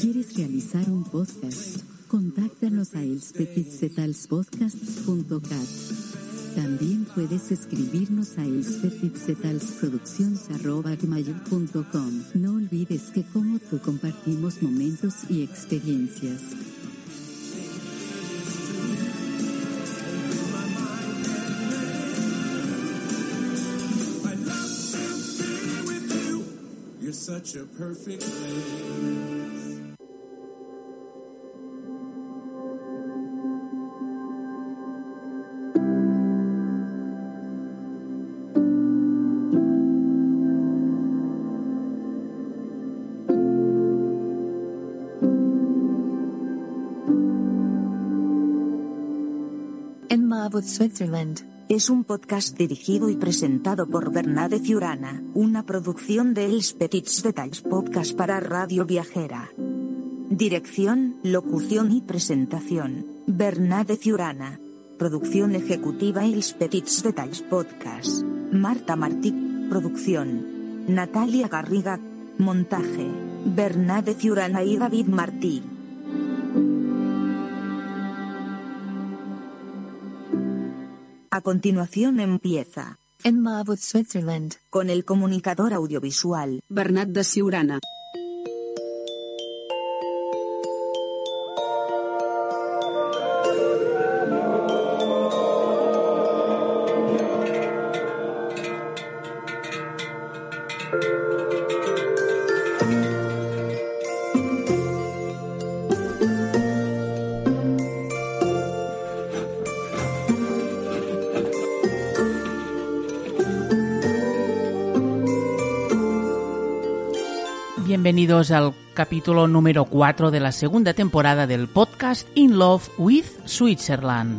¿Quieres realizar un podcast? Contáctanos a elspetitzetalspodcasts.cat también puedes escribirnos a elspetitzetalsproducciones.com. No olvides que como tú compartimos momentos y experiencias. Such a perfect place. En Switzerland. Es un podcast dirigido y presentado por Bernade Ciurana, una producción de Els Petits Detalls Podcast para Radio Viajera. Dirección, locución y presentación, Bernade Ciurana. Producción ejecutiva Els Petits Detalls Podcast. Marta Martí, producción. Natalia Garriga, montaje. Bernade Ciurana y David Martí. A continuación empieza, En Marwood, Switzerland. con el comunicador audiovisual, Bernat de Siurana. Bienvenidos al capítulo número 4 de la segunda temporada del podcast In Love with Switzerland.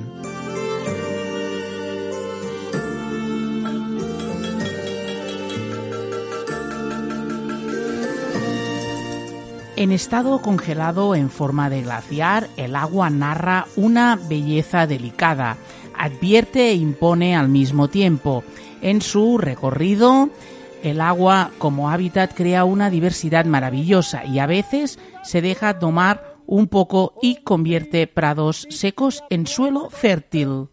En estado congelado en forma de glaciar, el agua narra una belleza delicada, advierte e impone al mismo tiempo. En su recorrido, el agua como hábitat crea una diversidad maravillosa y a veces se deja tomar un poco y convierte prados secos en suelo fértil.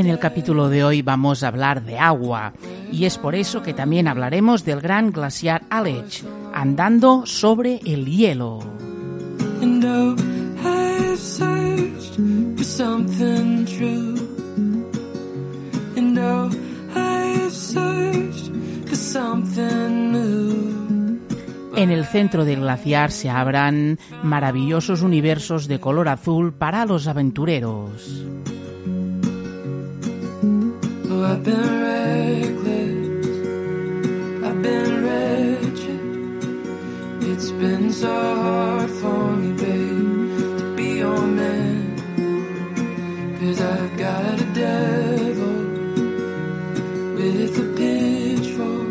En el capítulo de hoy vamos a hablar de agua y es por eso que también hablaremos del gran glaciar Aletsch, andando sobre el hielo. Oh, oh. En el centro del glaciar se abran maravillosos universos de color azul para los aventureros. I've been reckless, I've been wretched. It's been so hard for me, babe, to be your man. Cause I've got a devil with a pitchfork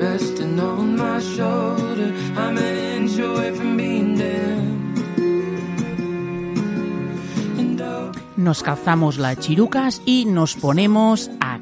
resting on my shoulder. I'm an inch from being. And oh, Nos calzamos las chirucas y nos ponemos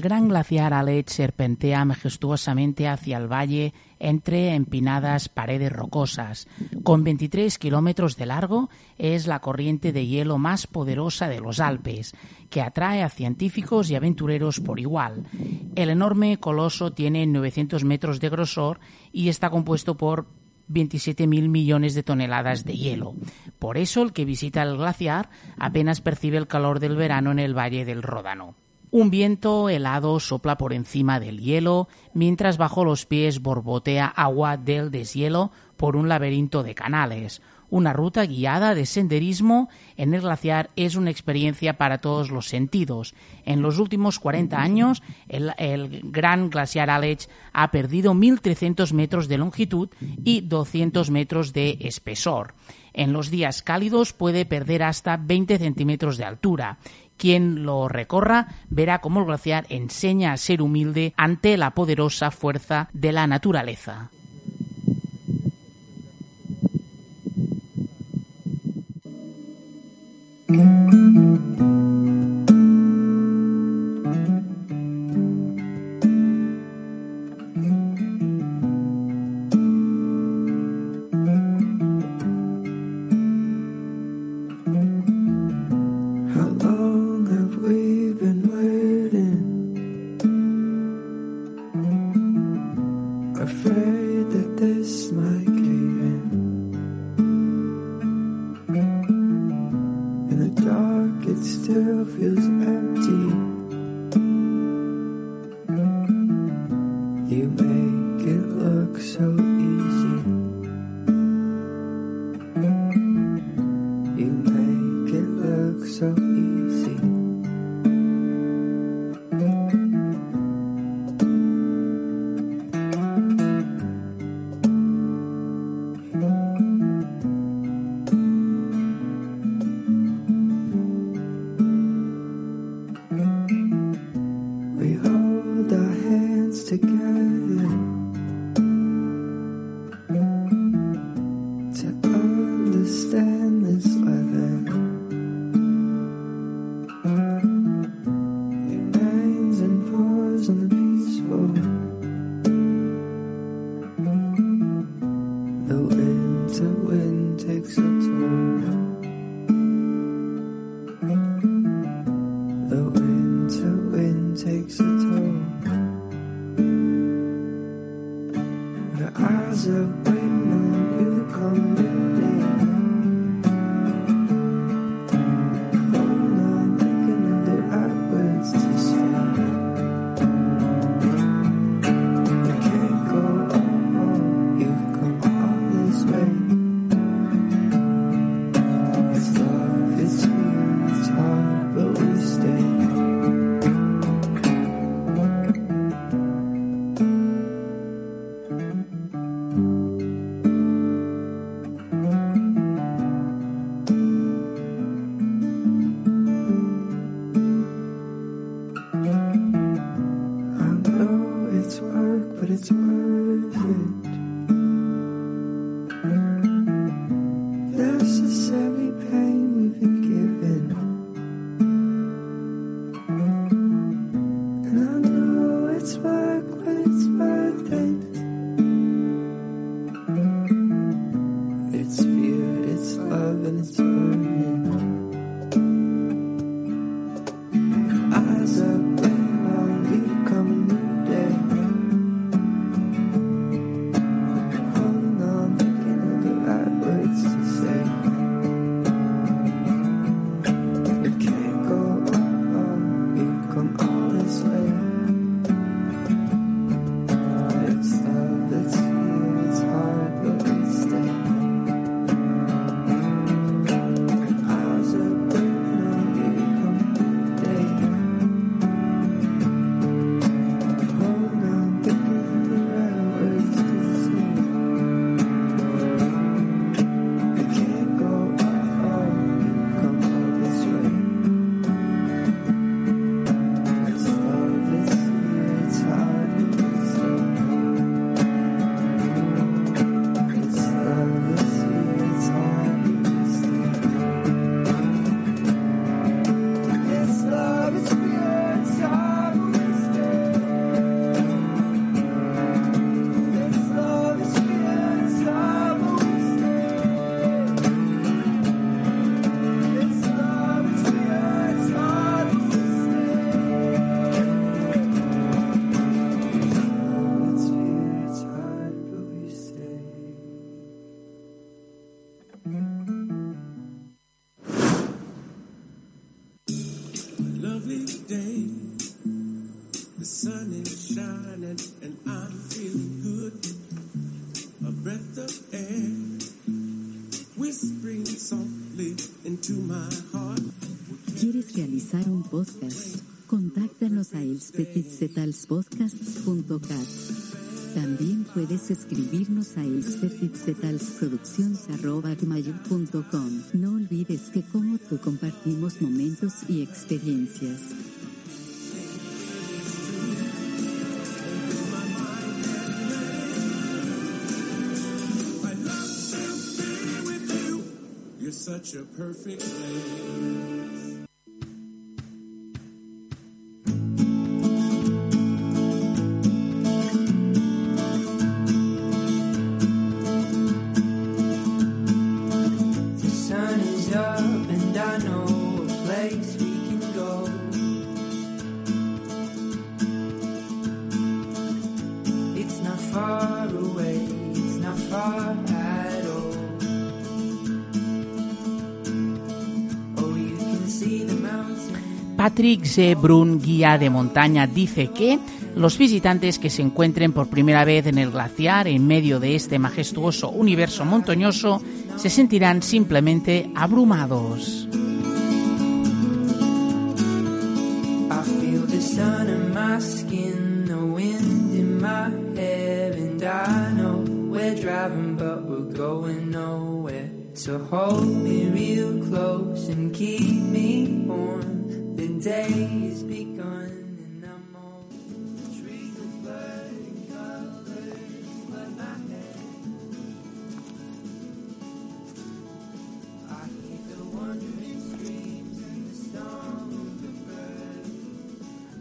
El gran glaciar Aletsch serpentea majestuosamente hacia el valle entre empinadas paredes rocosas. Con 23 kilómetros de largo, es la corriente de hielo más poderosa de los Alpes, que atrae a científicos y aventureros por igual. El enorme coloso tiene 900 metros de grosor y está compuesto por 27.000 millones de toneladas de hielo. Por eso el que visita el glaciar apenas percibe el calor del verano en el valle del Ródano. Un viento helado sopla por encima del hielo, mientras bajo los pies borbotea agua del deshielo por un laberinto de canales. Una ruta guiada de senderismo en el glaciar es una experiencia para todos los sentidos. En los últimos 40 años, el, gran glaciar Aletsch ha perdido 1.300 metros de longitud y 200 metros de espesor. En los días cálidos puede perder hasta 20 centímetros de altura. Quien lo recorra verá cómo el glaciar enseña a ser humilde ante la poderosa fuerza de la naturaleza. It still feels empty. The sun is shining and I'm feeling good. A breath of air whispering softly into my heart. ¿Quieres realizar un podcast? Contáctanos a elspetitzetalspodcasts.cat. Escribirnos a elspetitzetalsproducciones.com. No olvides que como tú compartimos momentos y experiencias. You're such a perfect man. Patrick Z. Brun, guía de montaña, dice que los visitantes que se encuentren por primera vez en el glaciar en medio de este majestuoso universo montañoso se sentirán simplemente abrumados. So hold me real close and keep me warm.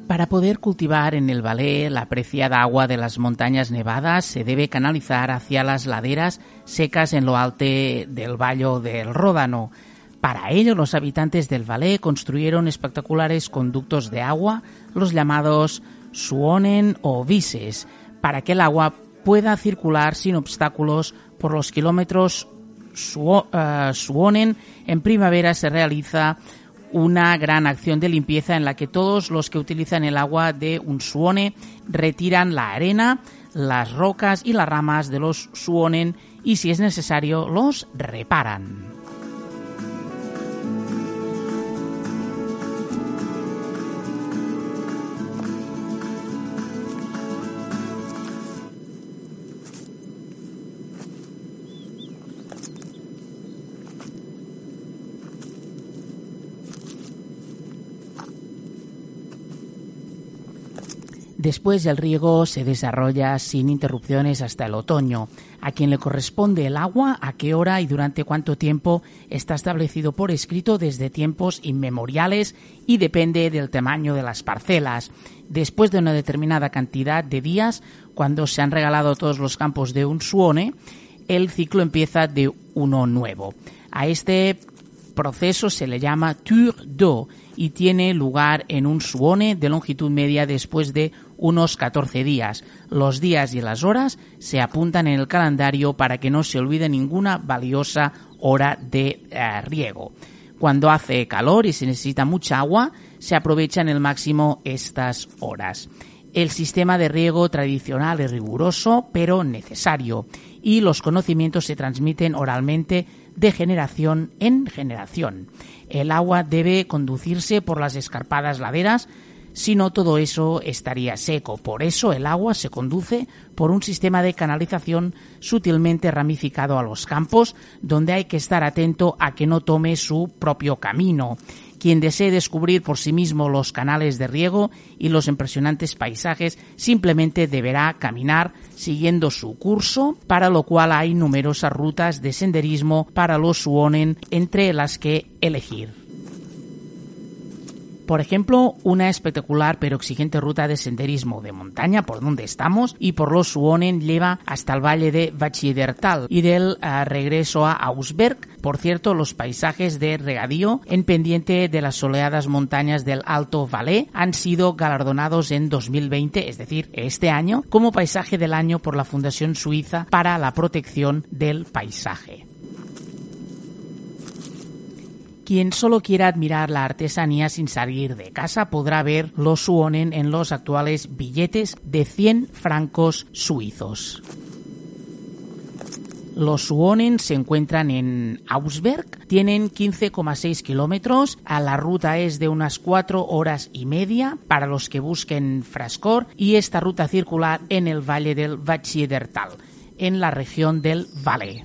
Para poder cultivar en el Valais la preciada agua de las montañas nevadas se debe canalizar hacia las laderas secas en lo alto del Valle del Ródano. Para ello, los habitantes del Valais construyeron espectaculares conductos de agua, los llamados suonen o vises, para que el agua pueda circular sin obstáculos por los kilómetros eh, Suonen. En primavera se realiza una gran acción de limpieza en la que todos los que utilizan el agua de un suone retiran la arena, las rocas y las ramas de los suonen y si es necesario los reparan. Después el riego se desarrolla sin interrupciones hasta el otoño. A quien le corresponde el agua, a qué hora y durante cuánto tiempo está establecido por escrito desde tiempos inmemoriales y depende del tamaño de las parcelas. Después de una determinada cantidad de días, cuando se han regalado todos los campos de un suone, el ciclo empieza de uno nuevo. A este proceso se le llama tour d'eau y tiene lugar en un suone de longitud media después de unos 14 días. Los días y las horas se apuntan en el calendario para que no se olvide ninguna valiosa hora de eh, riego. Cuando hace calor y se necesita mucha agua, se aprovechan el máximo estas horas. El sistema de riego tradicional es riguroso, pero necesario, y los conocimientos se transmiten oralmente de generación en generación. El agua debe conducirse por las escarpadas laderas, si no todo eso estaría seco. Por eso el agua se conduce por un sistema de canalización sutilmente ramificado a los campos, donde hay que estar atento a que no tome su propio camino. Quien desee descubrir por sí mismo los canales de riego y los impresionantes paisajes simplemente deberá caminar siguiendo su curso, para lo cual hay numerosas rutas de senderismo para los Suonen entre las que elegir. Por ejemplo, una espectacular pero exigente ruta de senderismo de montaña por donde estamos y por los Suonen lleva hasta el valle de Bachiedertal y del eh, regreso a Ausberg. Por cierto, los paisajes de regadío en pendiente de las soleadas montañas del Alto Valais han sido galardonados en 2020, es decir, este año, como paisaje del año por la Fundación Suiza para la Protección del Paisaje. Quien solo quiera admirar la artesanía sin salir de casa podrá ver los suonen en los actuales billetes de 100 francos suizos. Los Suonen se encuentran en Augsberg, tienen 15,6 kilómetros, a la ruta es de unas 4 horas y media para los que busquen Frascor y esta ruta circular en el valle del Vachierdertal, en la región del Valle.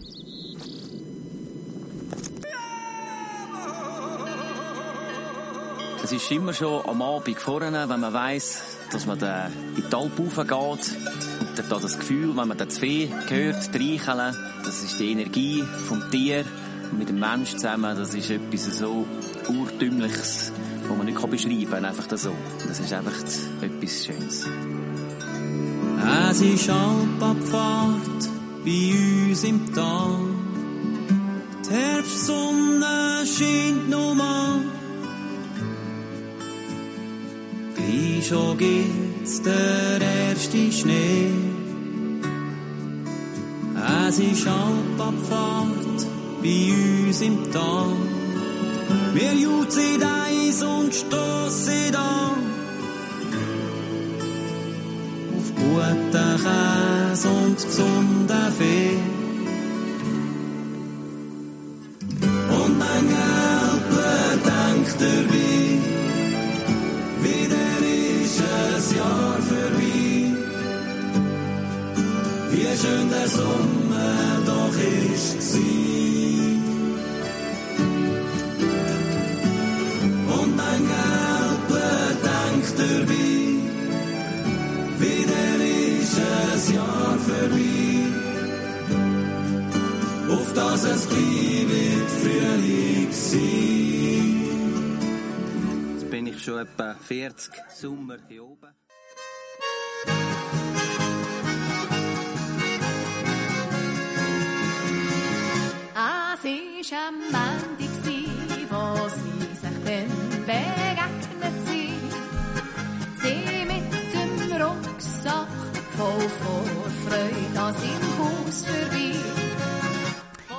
Es ist immer schon am Abend vorne, wenn man weiss, dass man da in die Alp raufgeht. Und da das Gefühl, wenn man das Vieh hört, streicheln, das ist die Energie vom Tier und mit dem Mensch zusammen, das ist etwas so Urtümliches, was man nicht beschreiben kann, einfach das so. Das ist einfach etwas Schönes. Es ist Alpabfahrt bei uns im Tal. Die Herbstsonne scheint noch mal. Schon gibt's der erste Schnee. Es ist Alpabfahrt bei uns im Tal. Wir jutzen eins und stossen an. Auf guten Käse und gesunden Fee. Und mein Gelber denkt dabei, Wie schön der Sommer doch ist gsi. Und mein Gelber denkt dabei, wieder ist ein Jahr vorbei. Auf das es wird Frühling sein. Jetzt bin ich schon etwa 40 Sommer hier oben.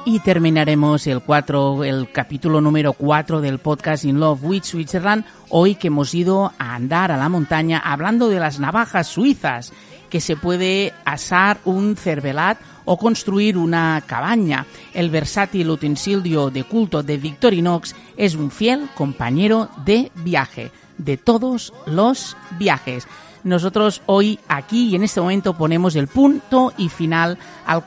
Y terminaremos el, cuatro, el capítulo número 4 del podcast In Love with Switzerland, hoy que hemos ido a andar a la montaña hablando de las navajas suizas, que se puede asar un cervelat o construir una cabaña. El versátil utensilio de culto de Victorinox es un fiel compañero de viaje, de todos los viajes. Nosotros hoy aquí y en este momento ponemos el punto y final al,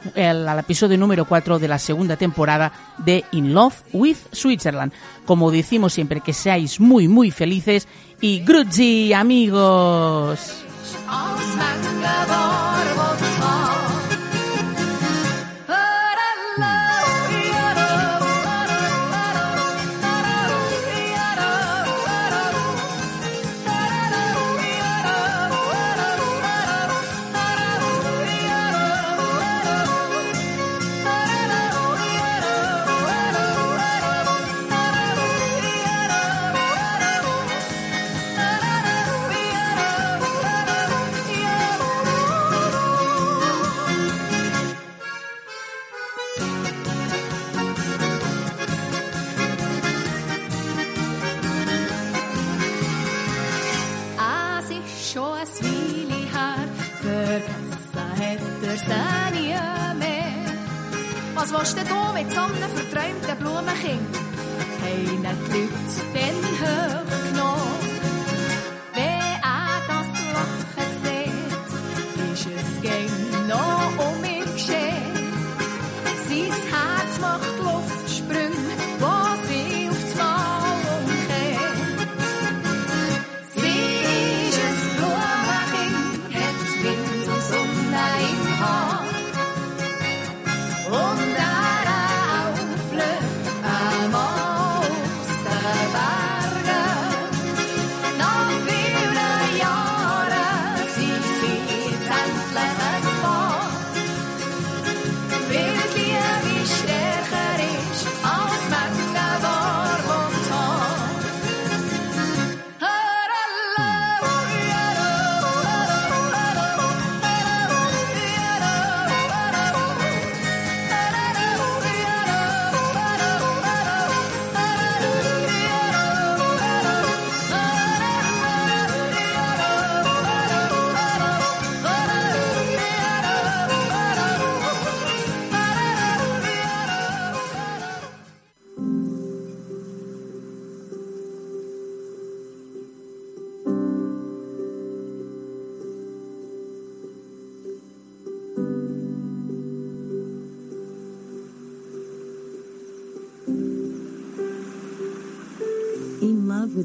al episodio número 4 de la segunda temporada de In Love with Switzerland. Como decimos siempre, que seáis muy muy felices y grüezi amigos. All smacked together.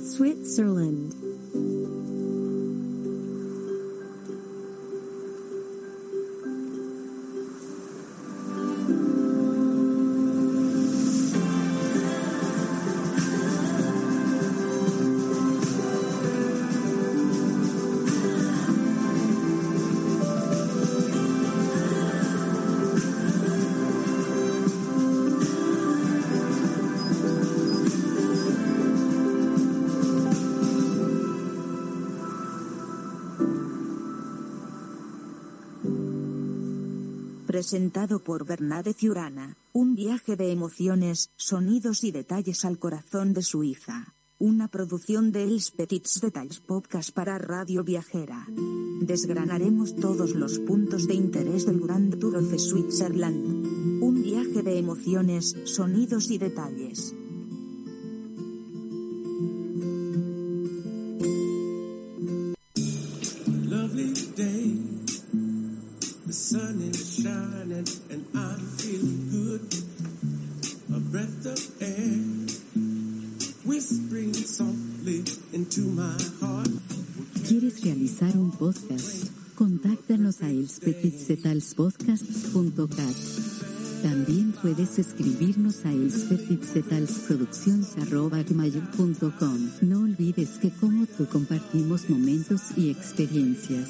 Switzerland. Presentado por Bernade Ciurana, un viaje de emociones, sonidos y detalles al corazón de Suiza. Una producción de Els Petits Detalls Podcast para Radio Viajera. Desgranaremos todos los puntos de interés del Grand Tour of Switzerland. Un viaje de emociones, sonidos y detalles. Podcast? Contáctanos a elspetitzetalspodcasts.cat. También puedes escribirnos a elspetitzetalsproducciones.com. No olvides que como tú compartimos momentos y experiencias.